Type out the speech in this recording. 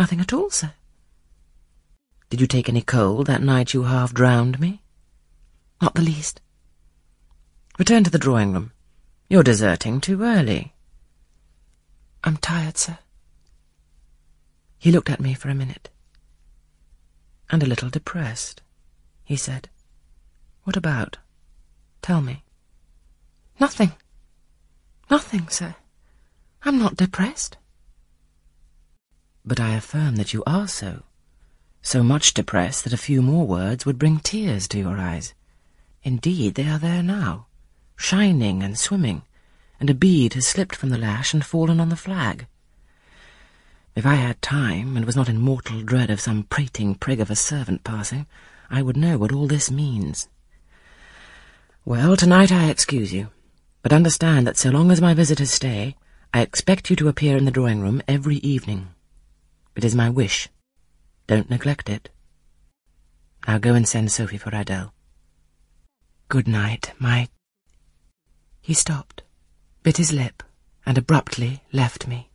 Nothing at all, sir. Did you take any cold that night you half drowned me? Not the least. Return to the drawing room. You're deserting too early. I'm tired, sir. He looked at me for a minute. And a little depressed, he said. What about? Tell me. Nothing. Nothing, sir. I'm not depressed. But I affirm that you are so. So much depressed that a few more words would bring tears to your eyes. Indeed, they are there now, shining and swimming, and a bead has slipped from the lash and fallen on the flag. If I had time, and was not in mortal dread of some prating prig of a servant passing, I would know what all this means. Well, tonight I excuse you, but understand that so long as my visitors stay, I expect you to appear in the drawing-room every evening. It is my wish. Don't neglect it. Now go and send Sophie for Adele. Good night, my... He stopped, bit his lip, and abruptly left me.